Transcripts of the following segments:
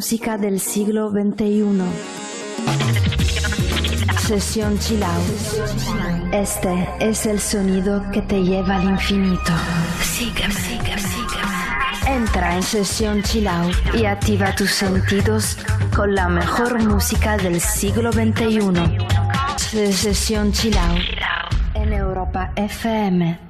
música del siglo XXI. Sesión Chill Out. Este es el sonido que te lleva al infinito. Sígueme, sígueme, sígueme. Entra en Sesión Chill Out y activa tus sentidos con la mejor música del siglo XXI. Sesión Chill Out en Europa FM.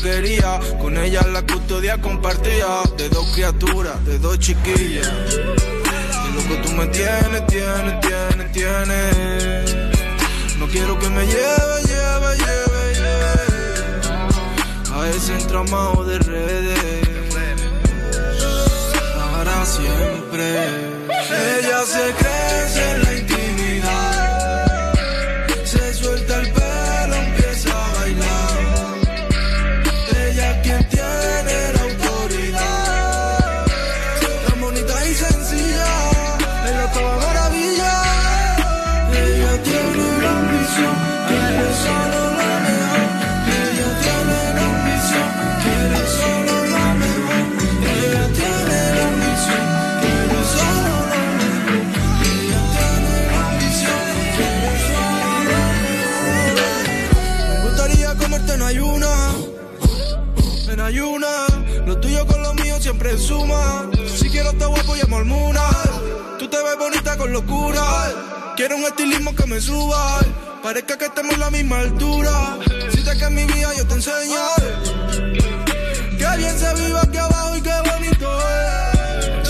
quería. Con ella la custodia compartía. De dos criaturas, de dos chiquillas. De lo que tú me tienes, tienes, tienes, tienes. No quiero que me lleve, lleve, lleve, lleve. A ese entramado de redes. Para siempre. Ella se cree. Quiero un estilismo que me suba. Parezca que estemos en la misma altura. Si te que mi vida yo te enseño. Que bien se vive aquí abajo y qué bonito es.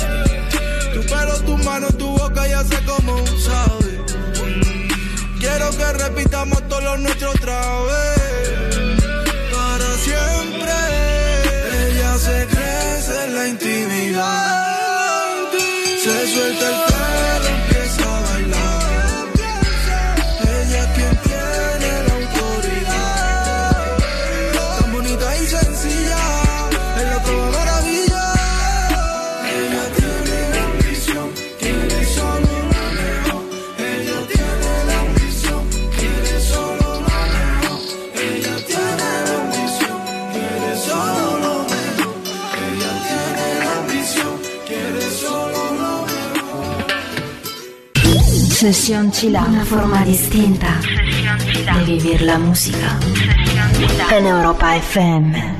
Tu pelo, tu mano, tu boca ya sé cómo sabe. Sesión Chila, una forma distinta de vivir la música. En Europa FM.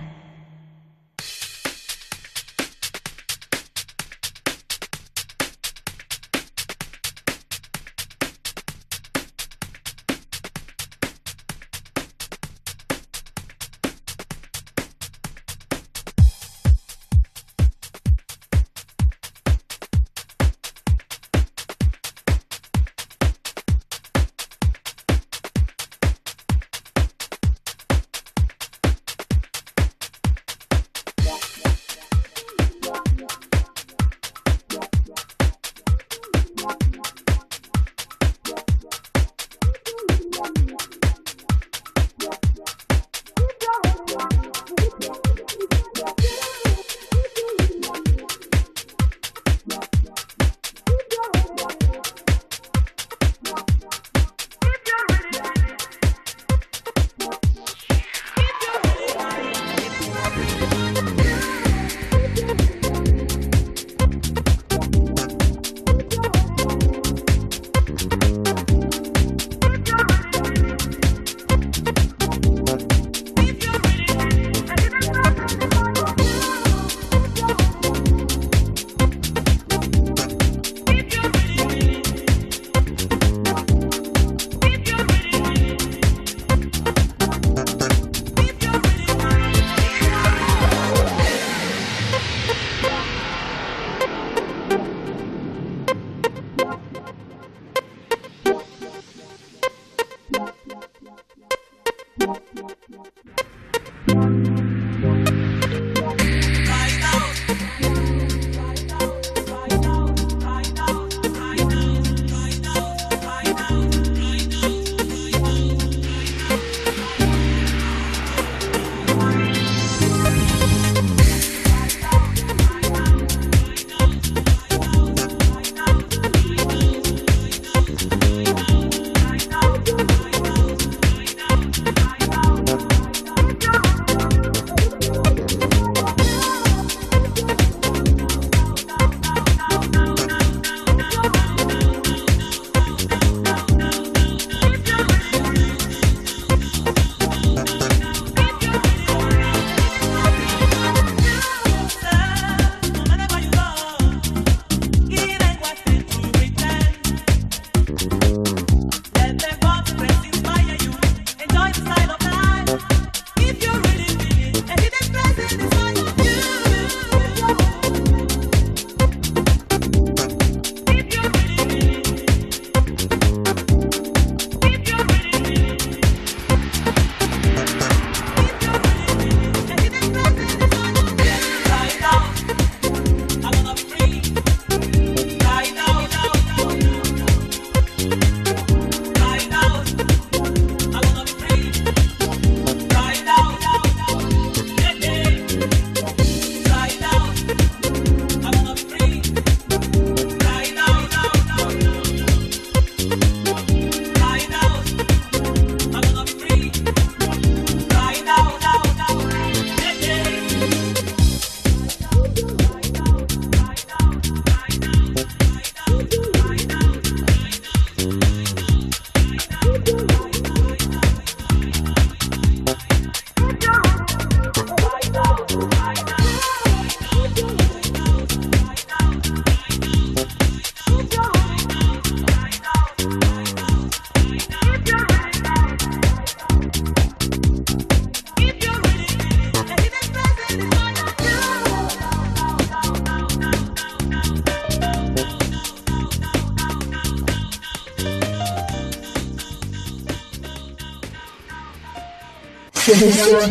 Chill Out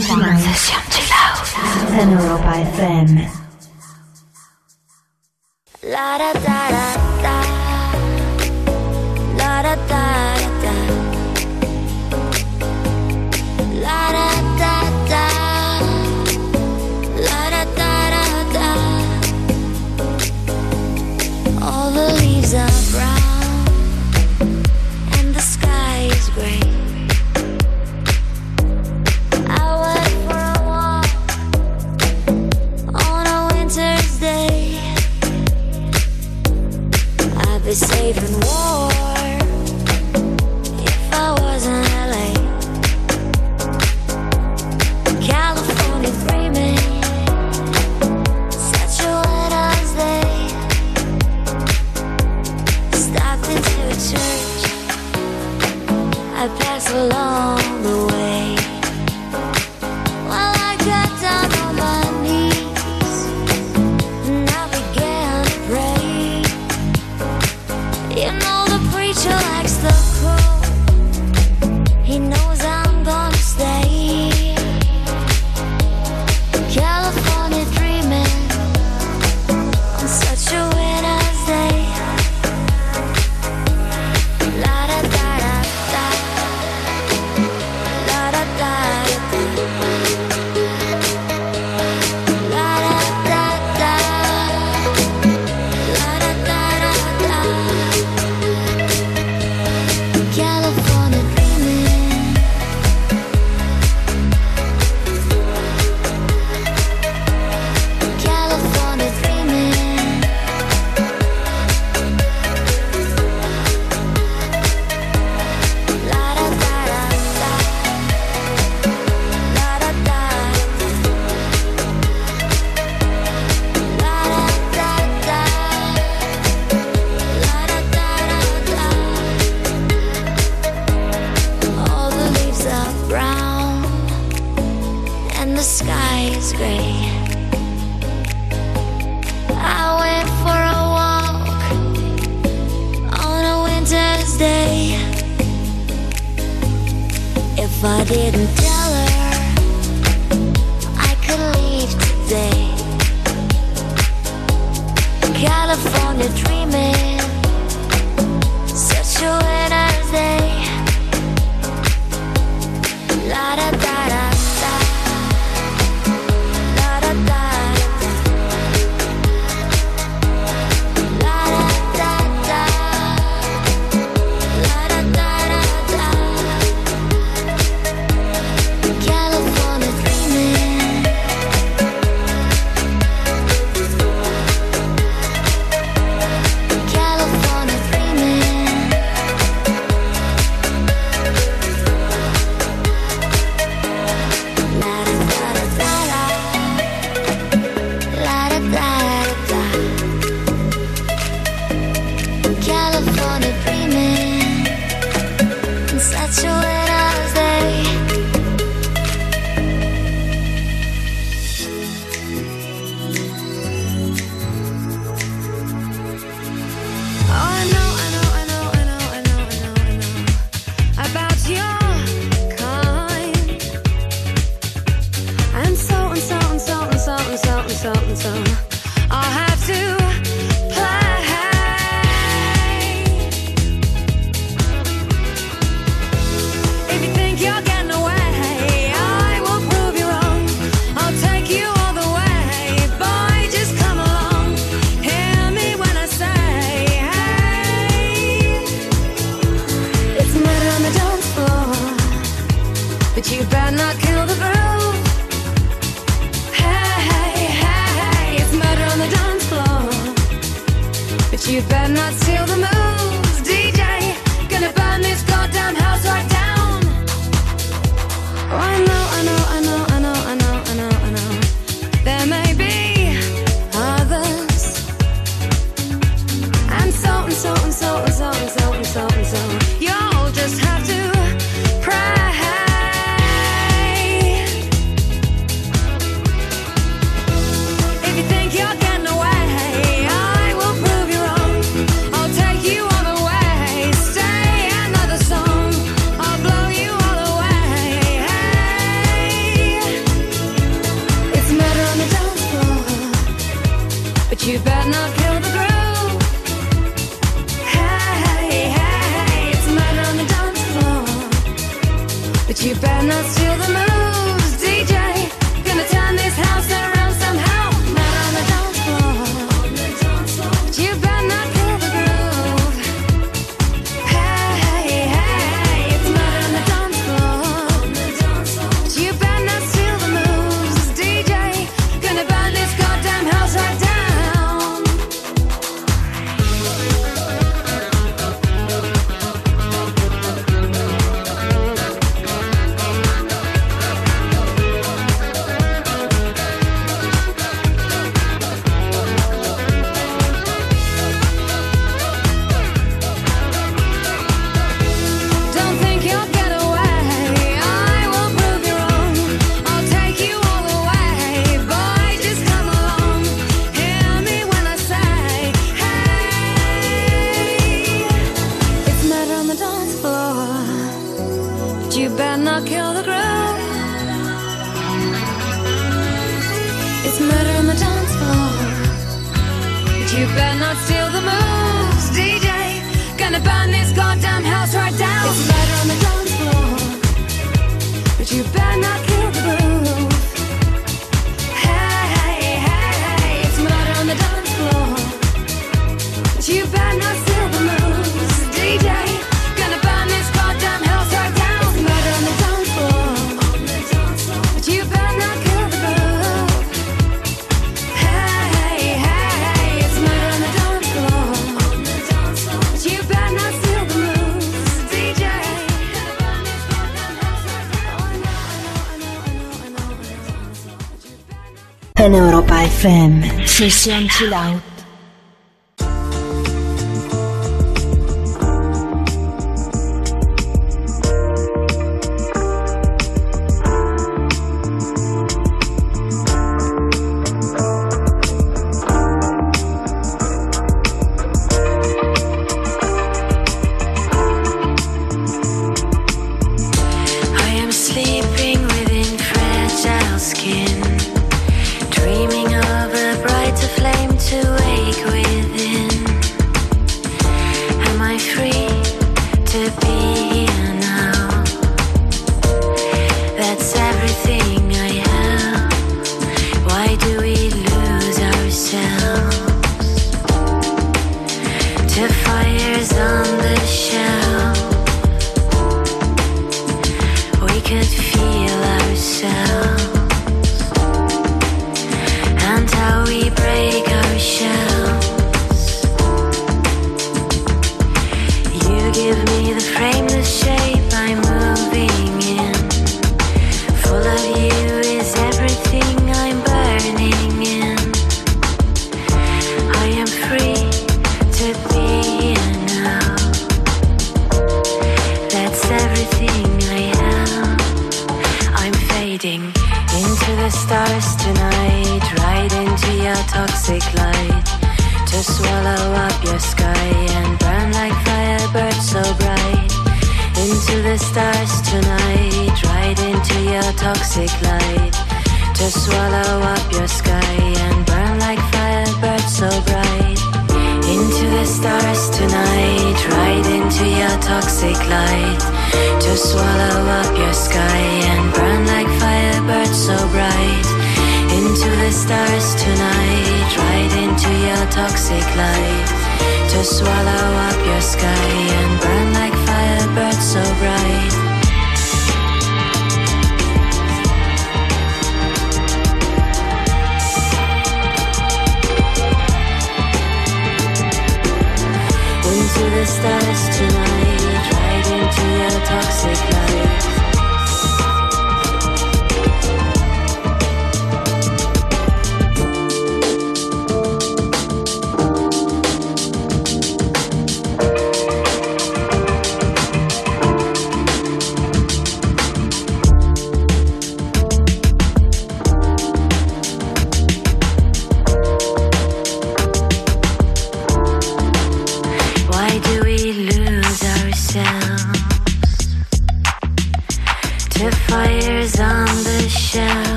en Europa FM. แฟ้มโซเ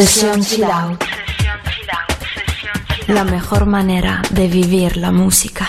Sesión Chill La mejor manera de vivir la música.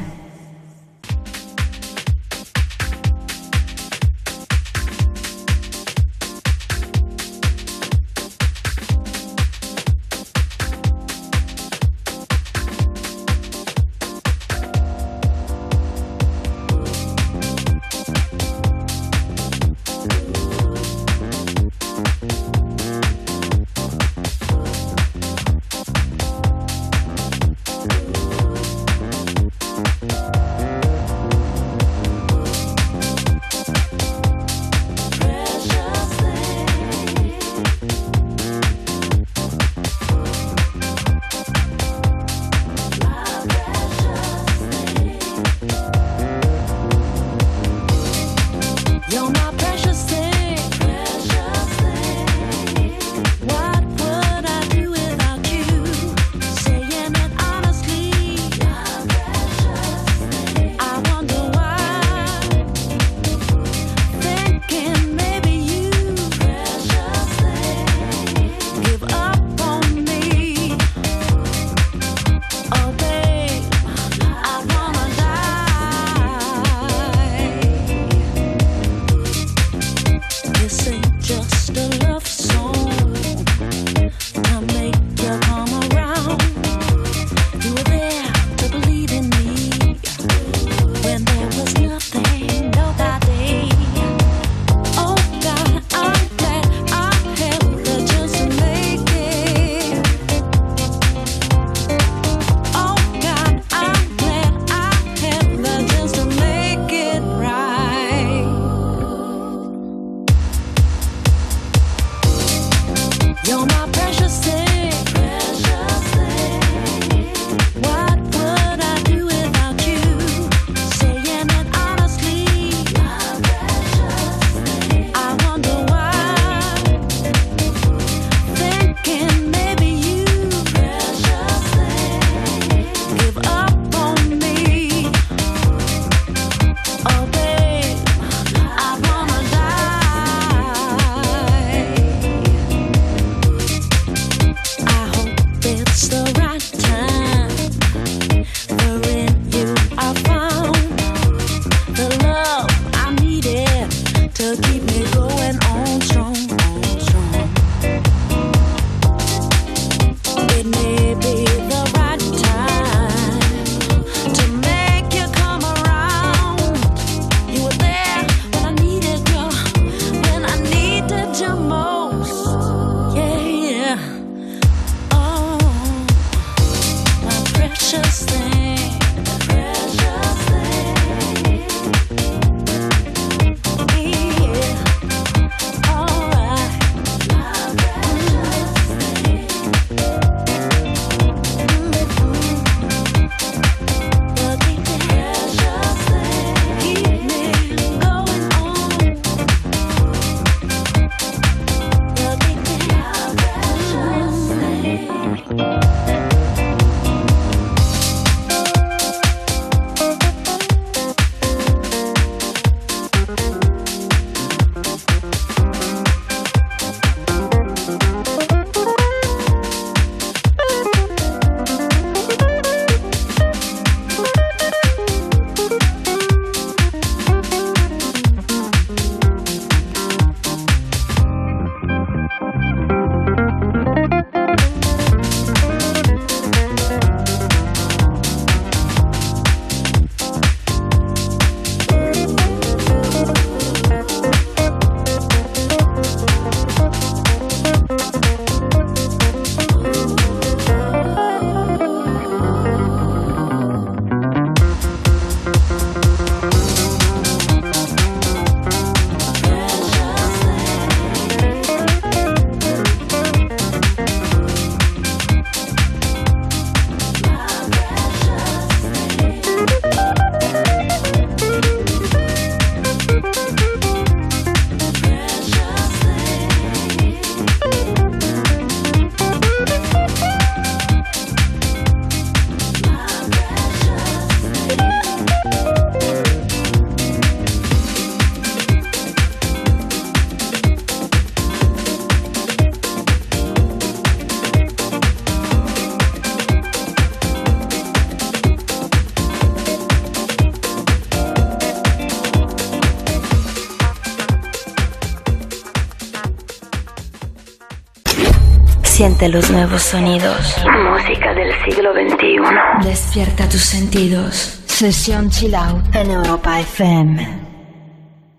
Siente los nuevos sonidos. Música del siglo XXI. Despierta tus sentidos. Sesión Chill Out en Europa FM.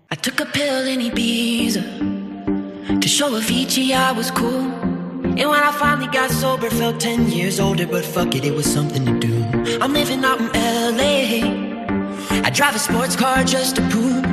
I took a pill in Ibiza to show a Avicii I was cool. And when I finally got sober, felt 10 years older, but fuck it, it was something to do. I'm living out in LA. I drive a sports car just to prove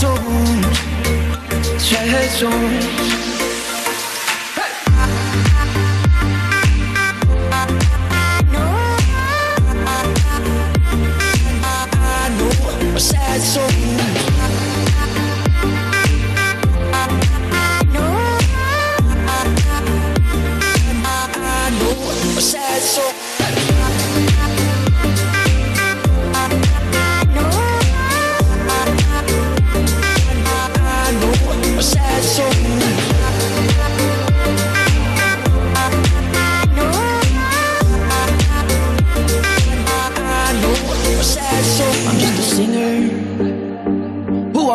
don't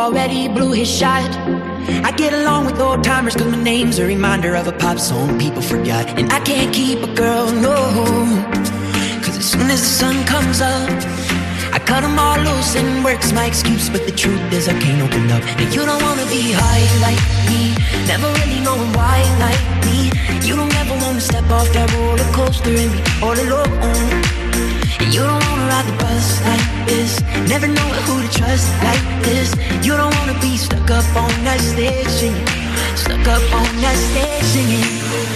already blew his shot. I get along with old timers cause my name's a reminder of a pop song people forgot. And I can't keep a girl, no. Cause as soon as the sun comes up, I cut them all loose and work's my excuse. But the truth is, I can't open up. And you don't wanna be high like me, never really knowing why like me. You don't ever wanna step off that roller coaster and be all alone. And you don't wanna ride the bus like this. Never know who to trust like this. You don't wanna be stuck up on that stage singing. Stuck up on that stage singing.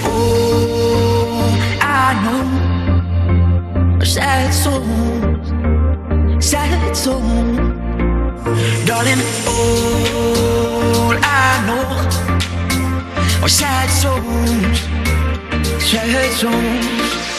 Oh, I know. Sad souls. Sad souls. Darling, all I know are sad souls. Sad souls.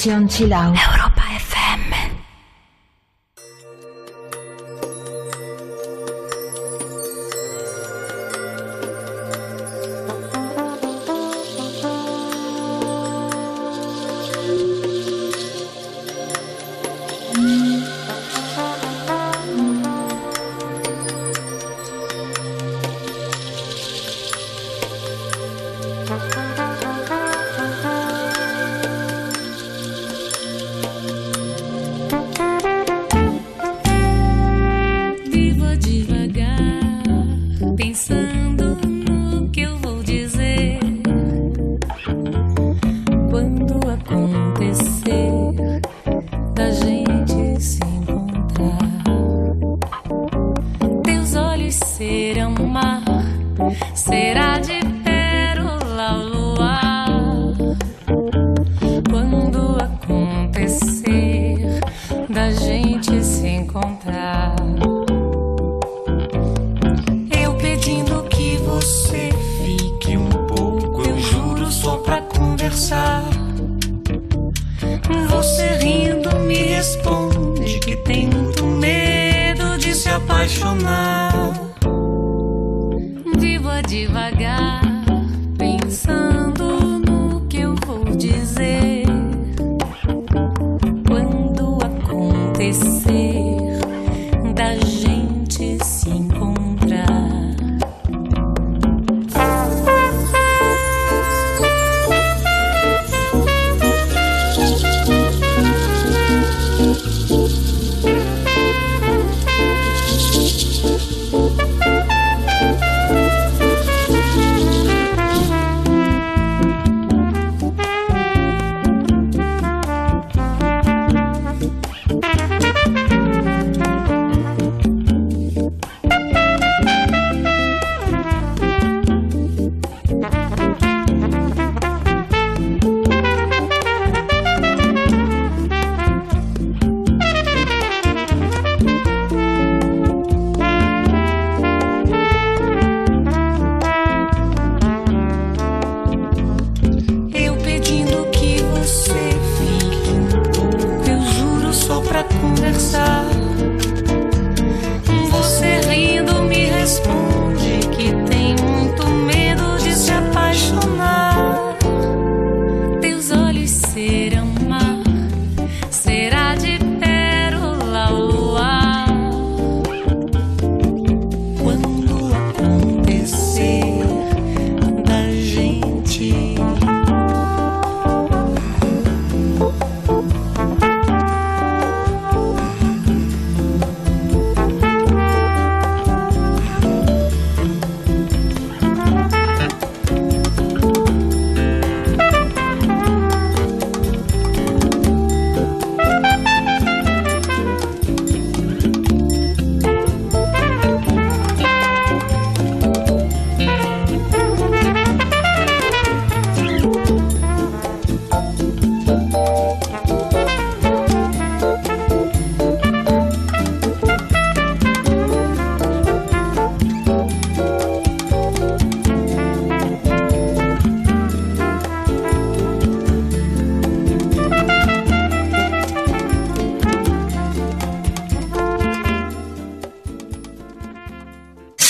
试用期啦。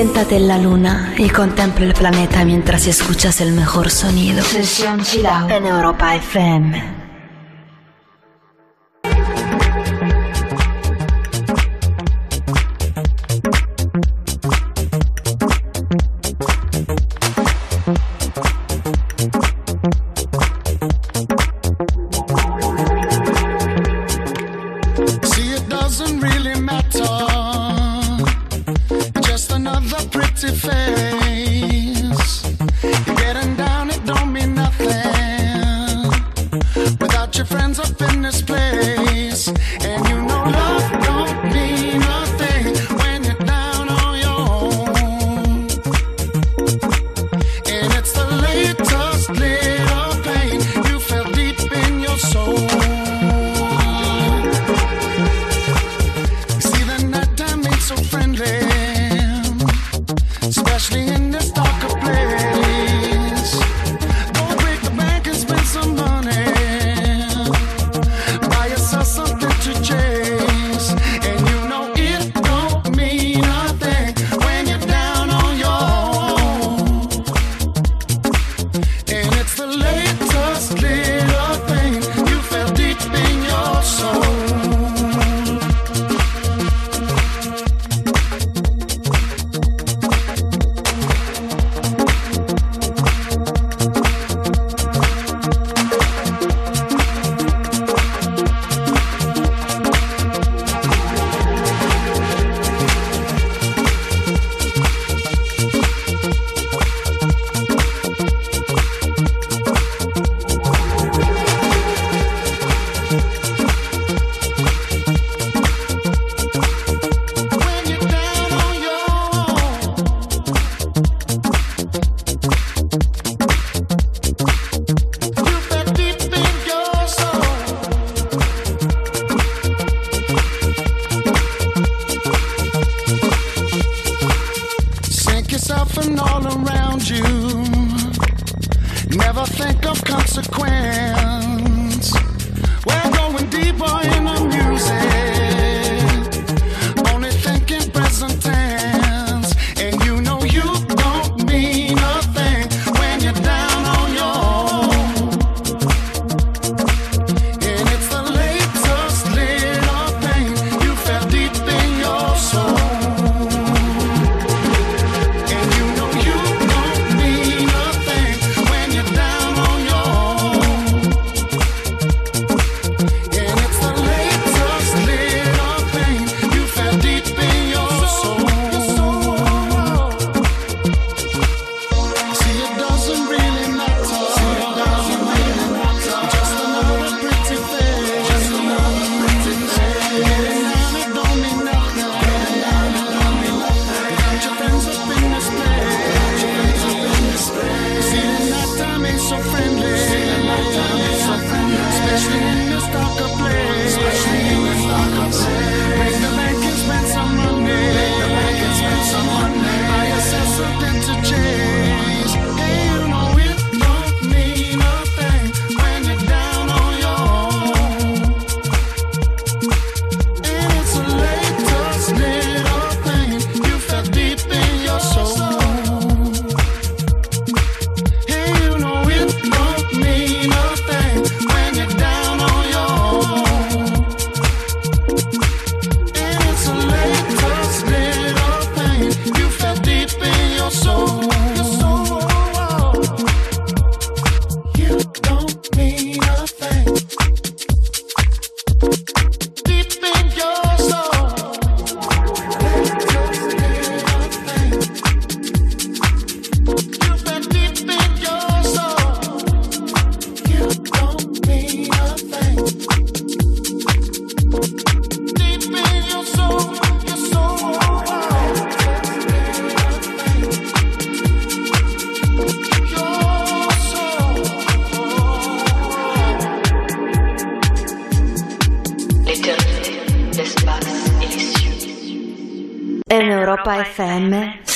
Siéntate en la luna y contempla el planeta mientras escuchas el mejor sonido. Sesión Chilao en Europa FM.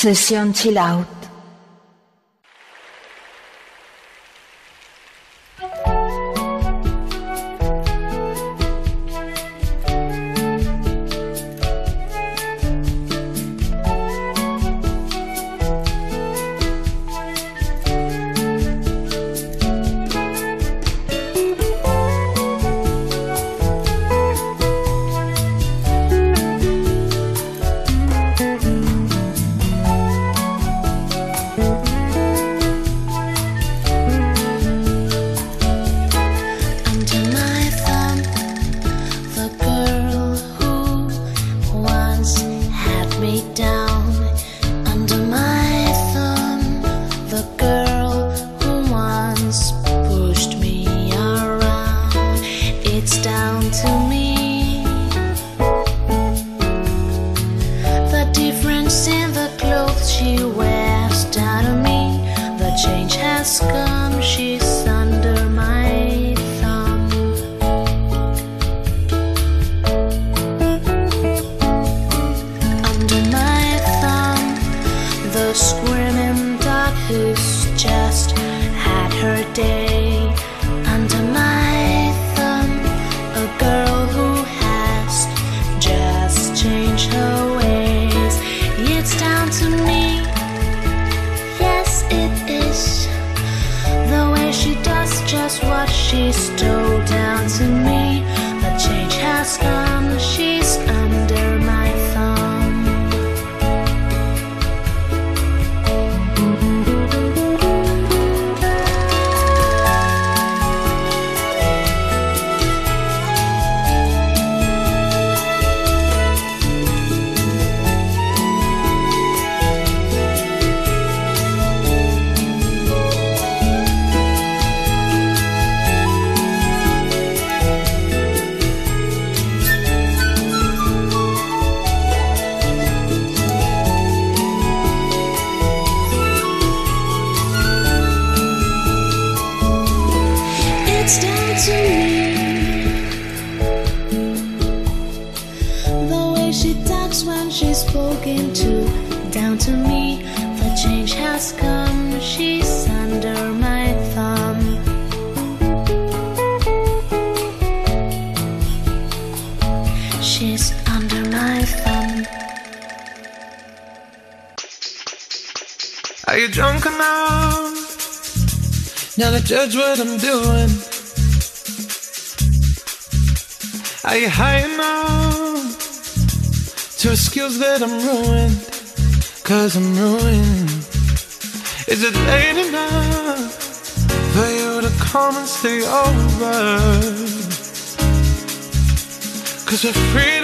Sessão Chill Out. Cause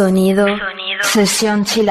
Sonido. Sesión Chill.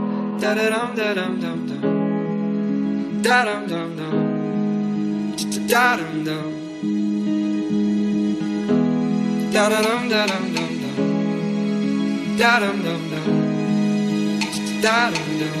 Da da dum da dum dum dum. Da dum dum dum. Da dum dum. Da da dum da dum dum dum. Da dum dum dum. Da dum dum.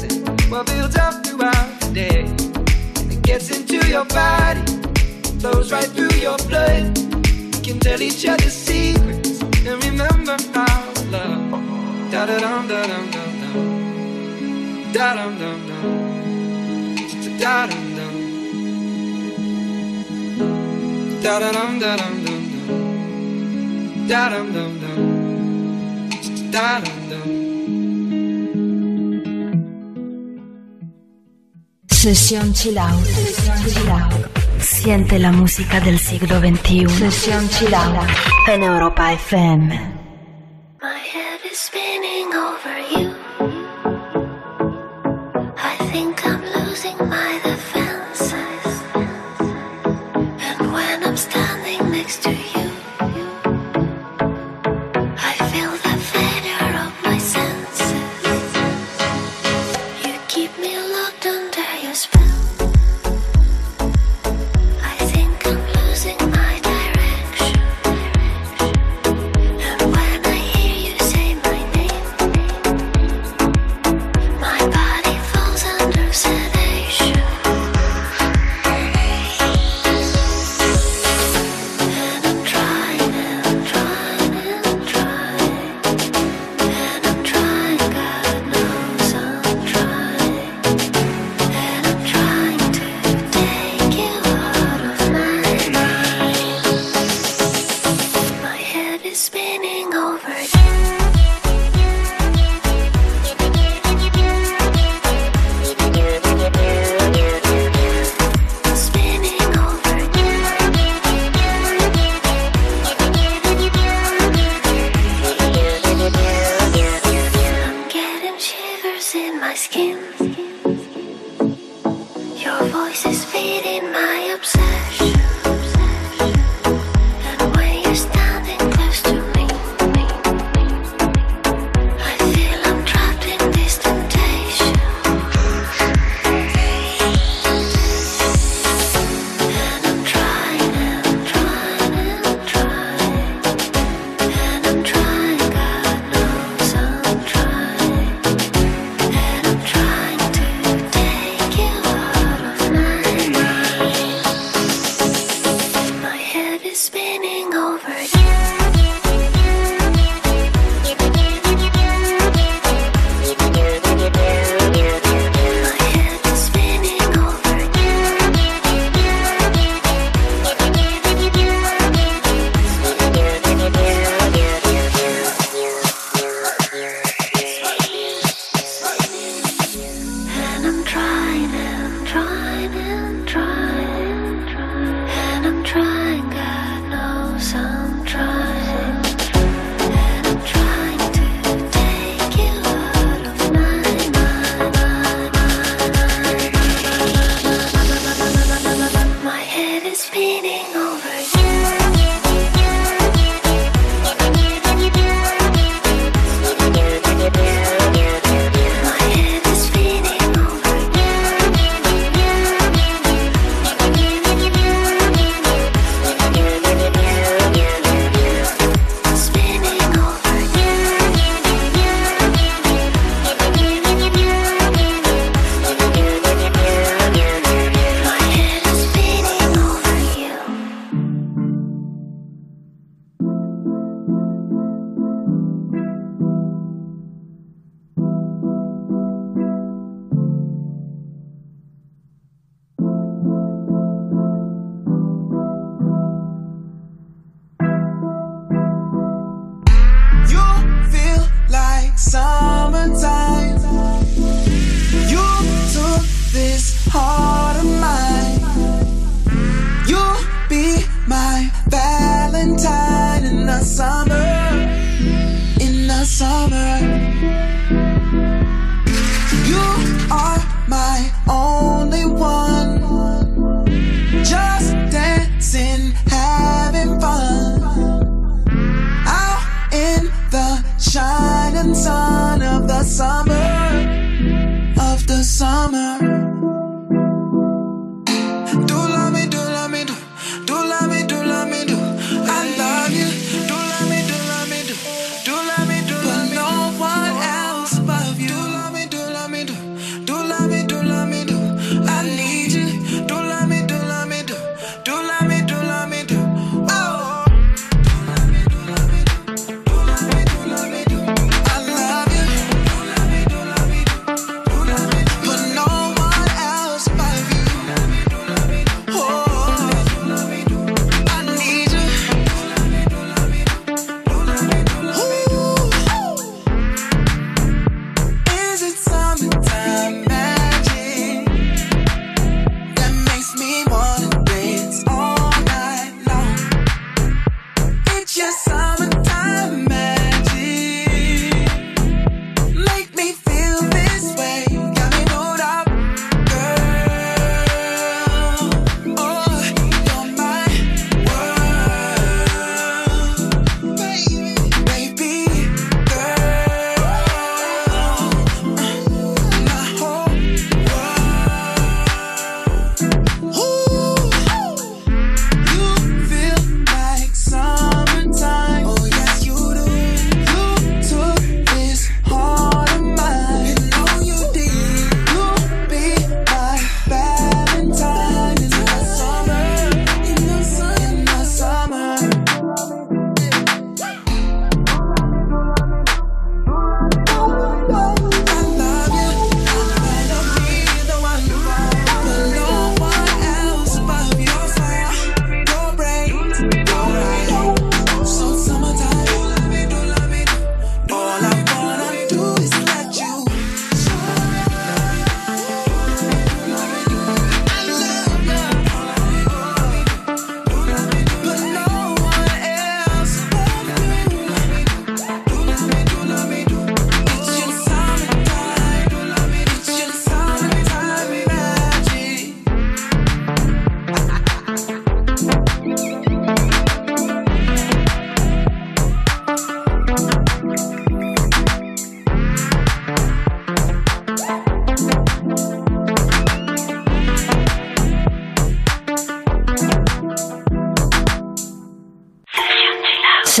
what builds up throughout the day. And it gets into your body, flows right through your blood. We can tell each other secrets and remember to love. Da da dum da dum dum dum. Da dum dum dum. Da dum dum. Da da dum da dum dum dum. Da dum dum dum. Da dum dum. Sesión Out. Siente la música del siglo XXI. Sesión Chill Out. En Europa FM. My head is spinning over you.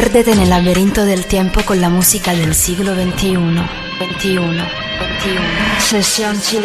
Piérdete en el laberinto del tiempo con la música del siglo XXI. 21, 21. Sesión Chill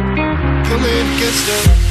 pulling against the. Wave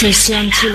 是西安凄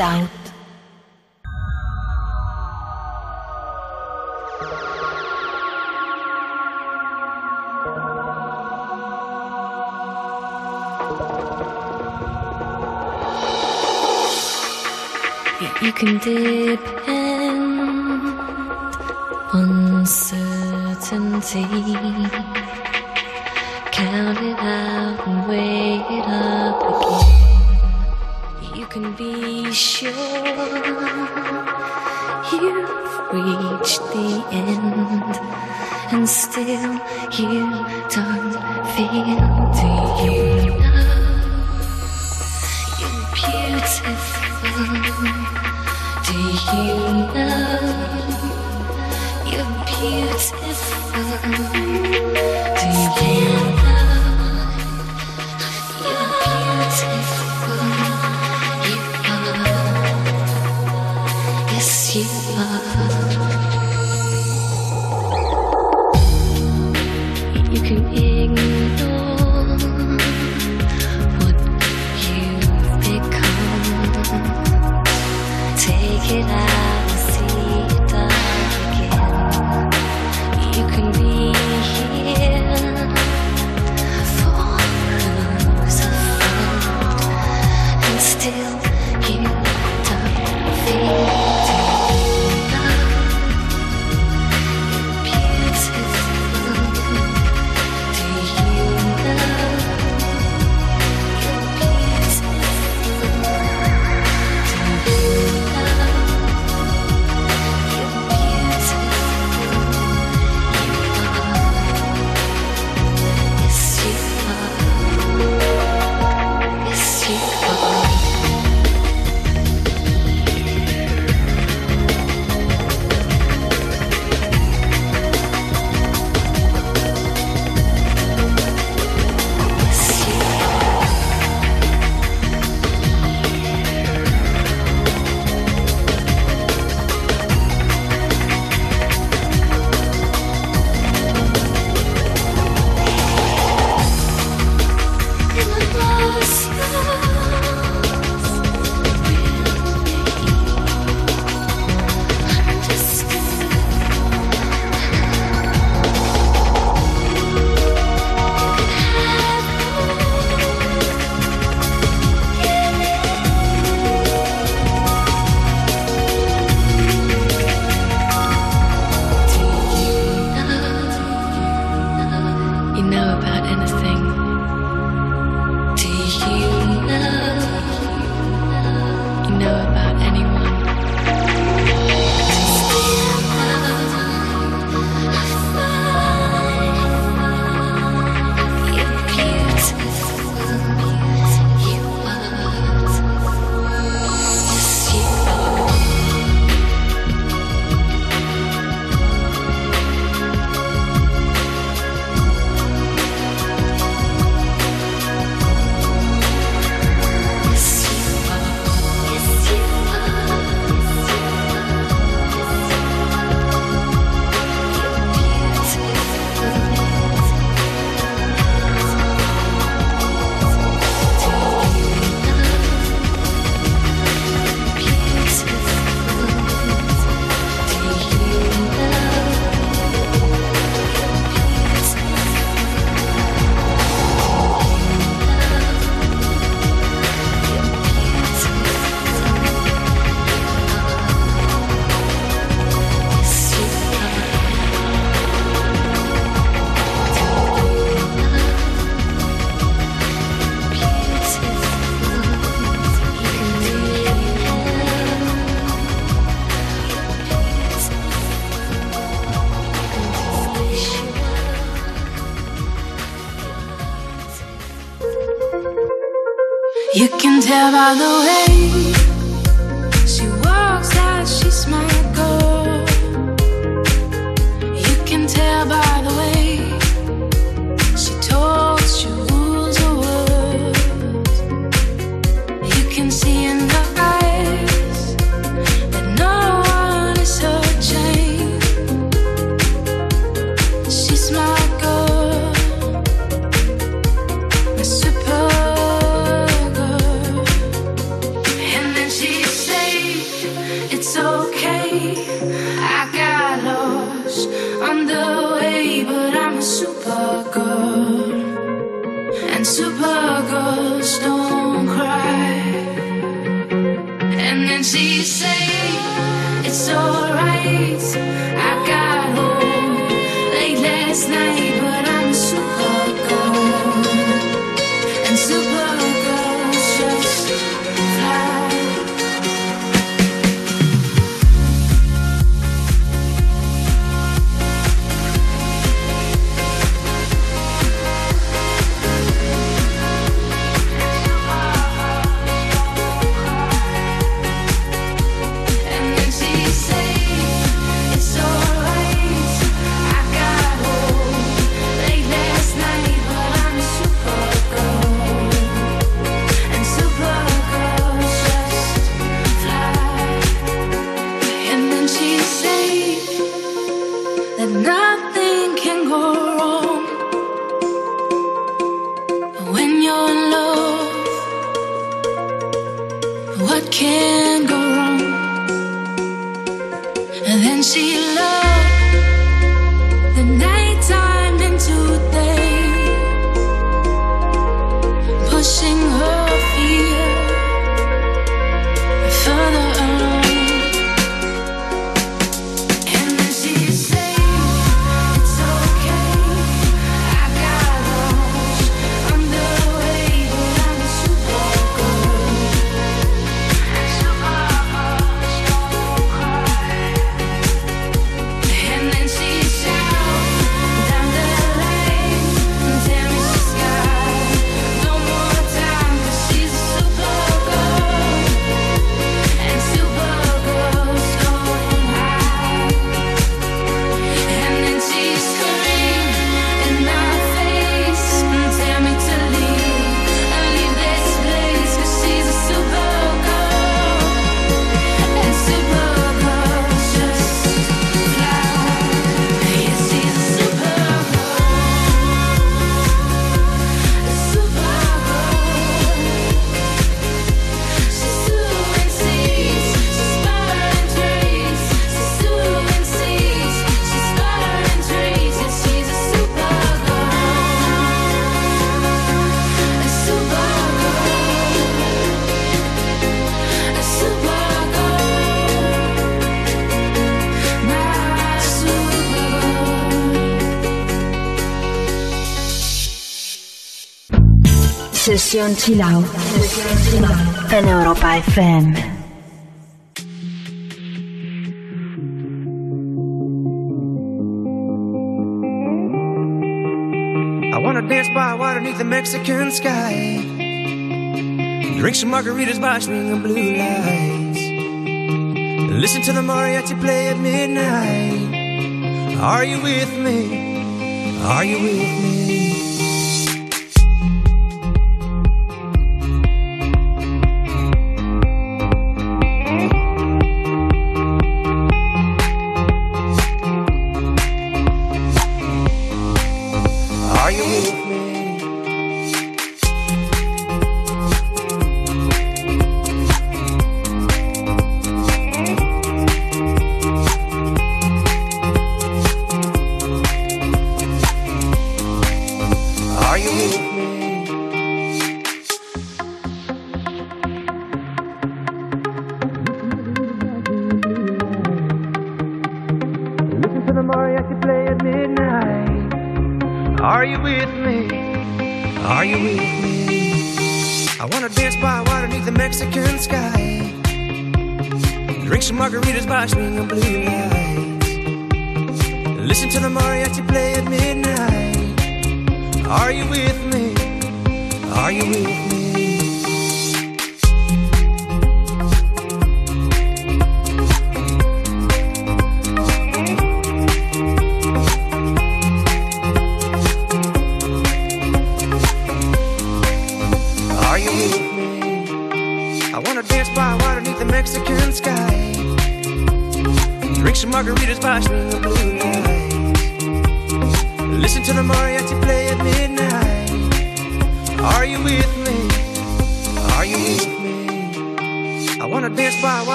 I wanna Europa FM. dance by water beneath the Mexican sky. Drink some margaritas by string of blue lights. Listen to the mariachi play at midnight. Are you with me? Are you with me?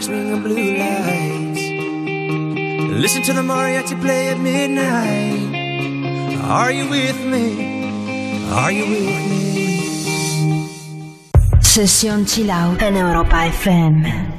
swashing and blue lights. Listen to the mariachi play at midnight. Are you with me? Are you with me? Session Chill in Europa FM.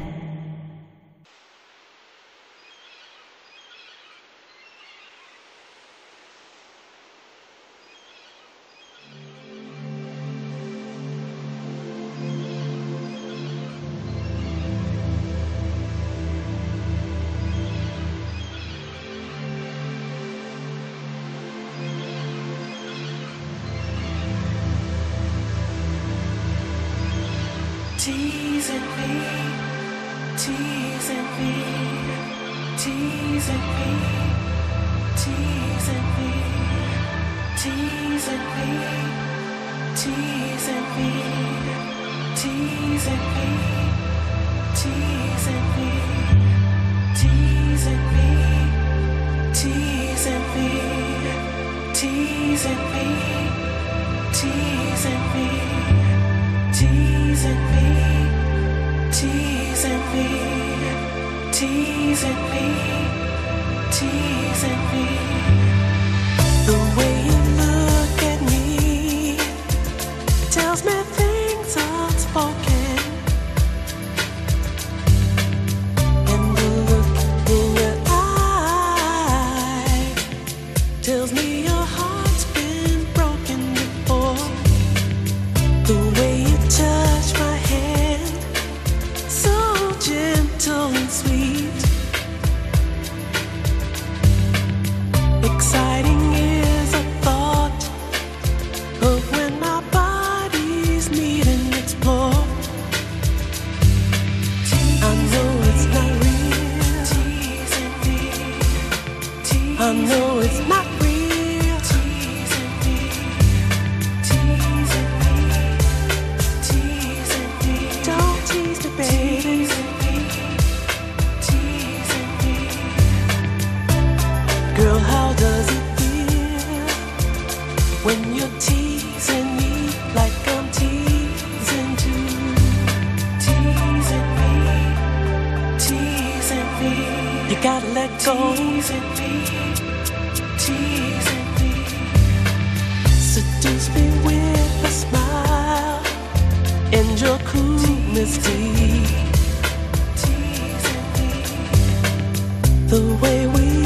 You gotta let go. Teasing me, teasing me. Seduce me with a smile and your coolness deep. The way we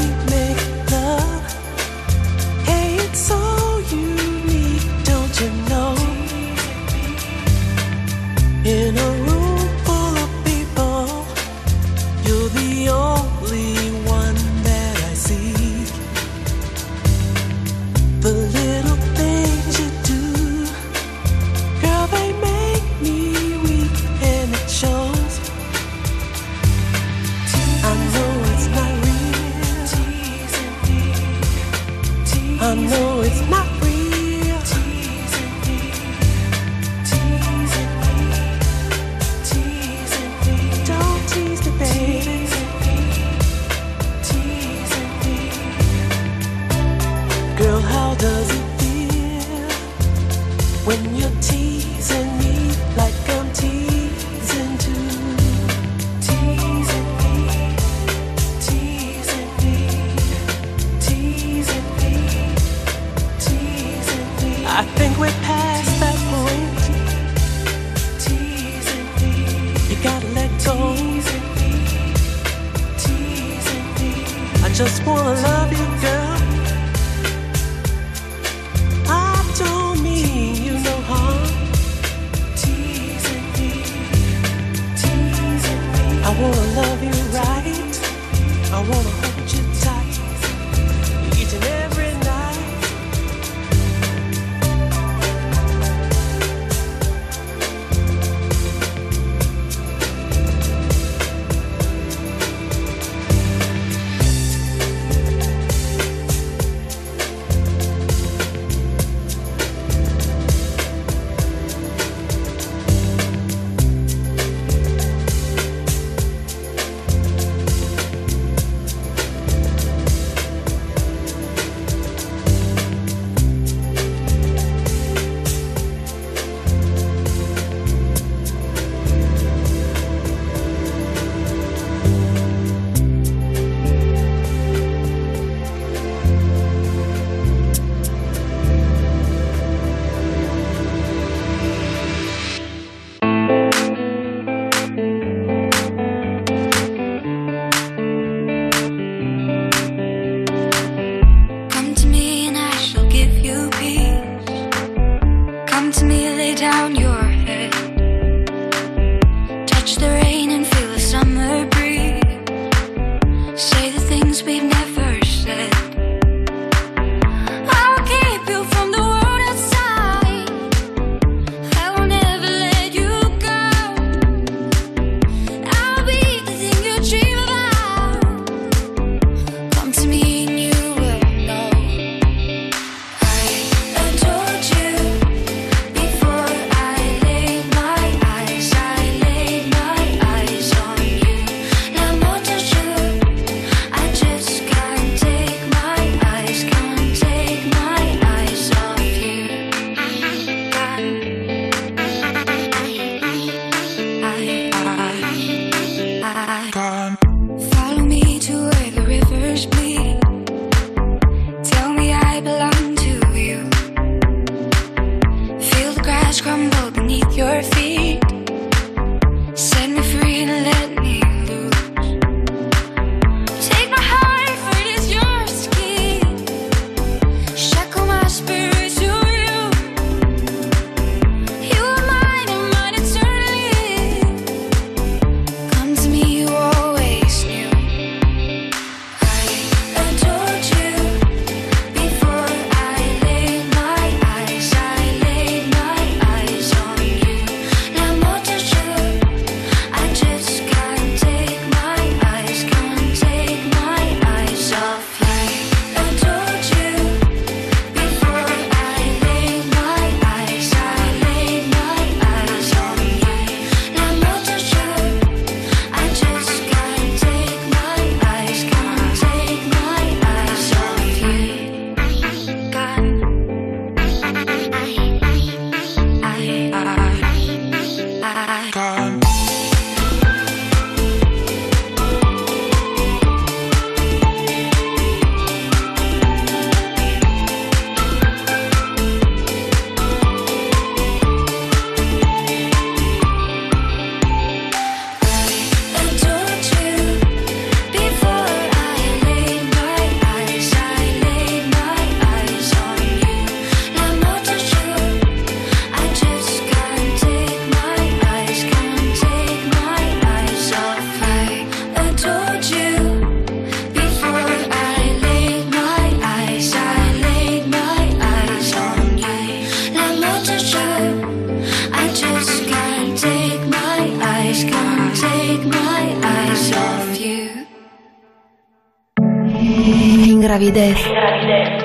ingravidez.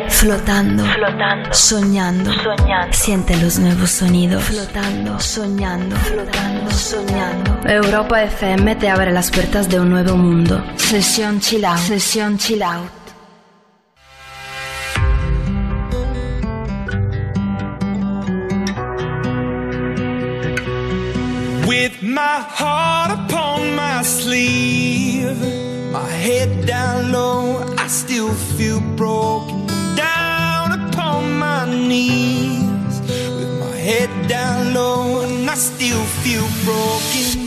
Flotando. flotando, soñando, siente los nuevos sonidos, flotando, soñando. Europa FM te abre las puertas de un nuevo mundo. Sesión chill out, sesión chill out. With my heart upon my sleeve, my head down low. I still feel broken down upon my knees. With my head down low and I still feel broken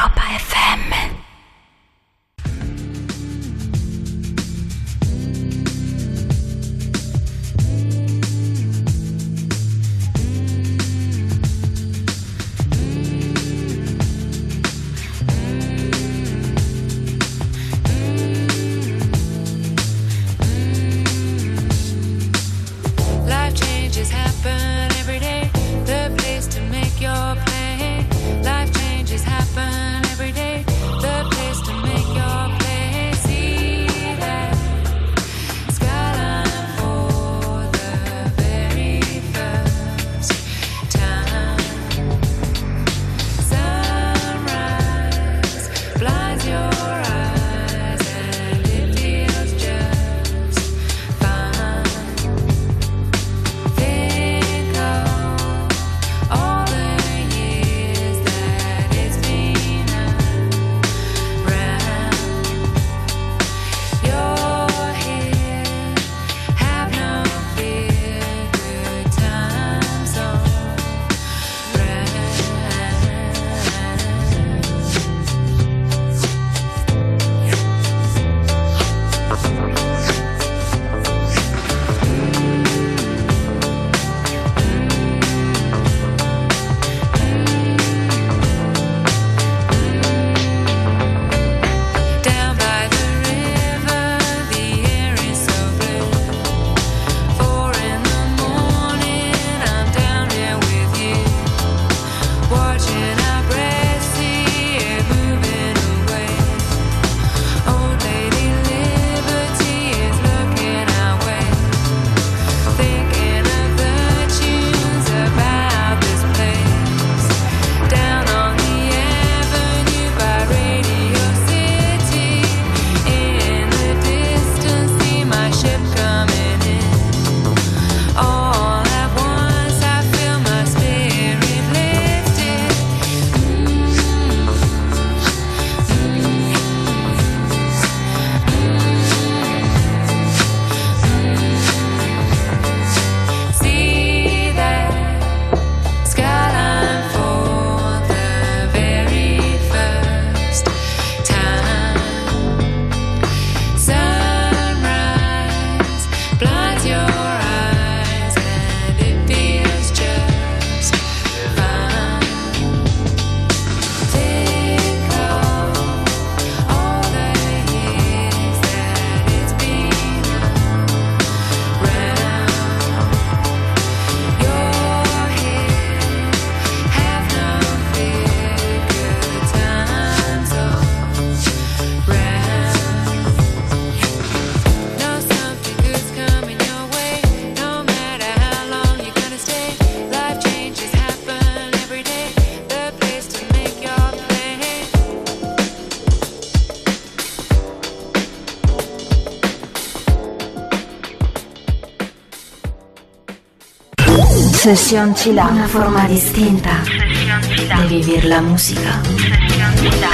Session Chila. Una forma distinta di vivere la musica.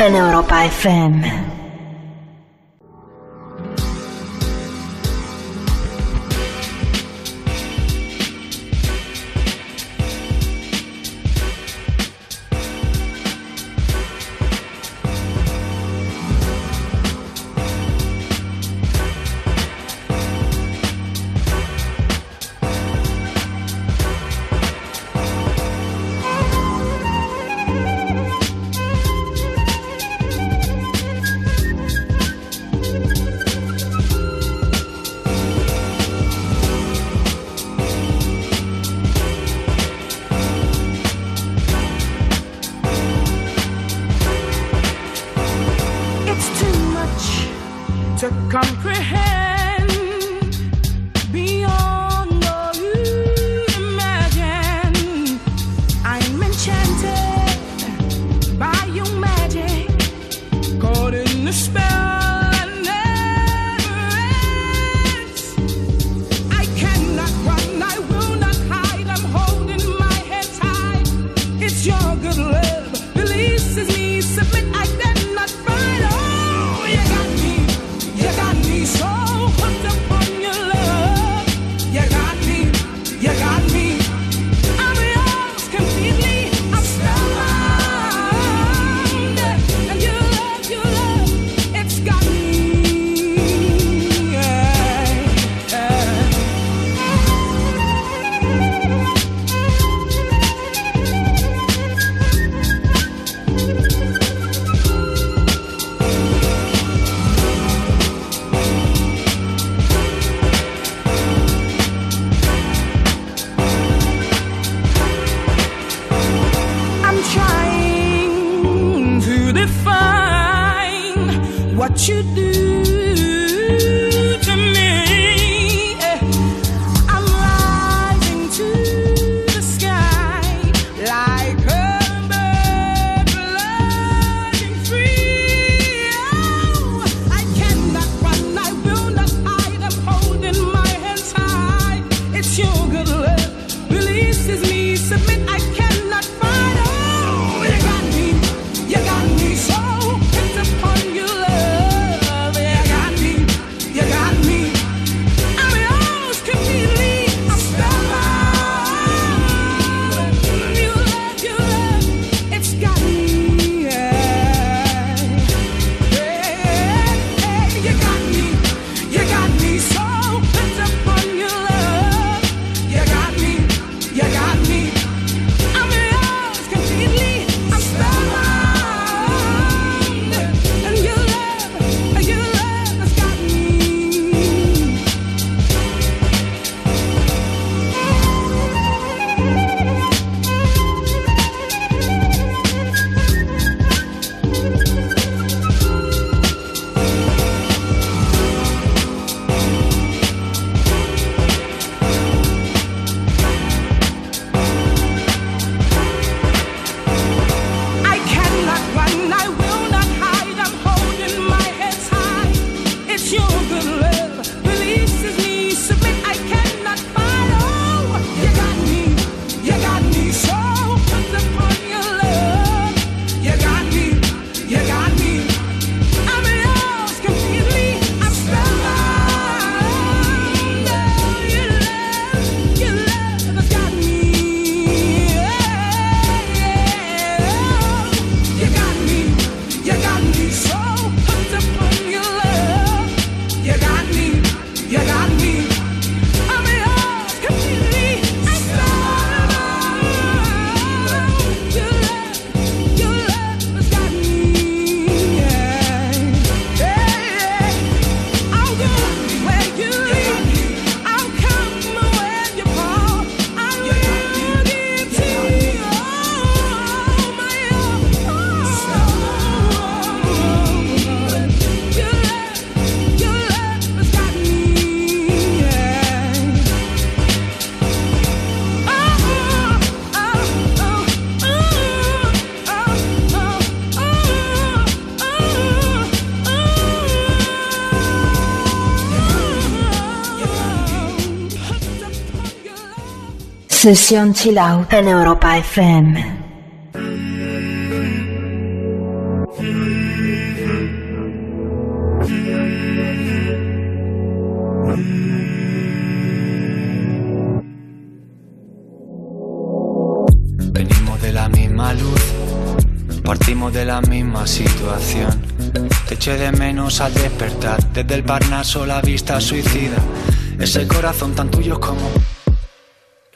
In Europa FM. Sesión Chill Out en Europa FM. Venimos de la misma luz, partimos de la misma situación. Te eché de menos al despertar, desde el Parnaso la vista suicida. Ese corazón tan tuyo como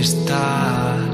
está.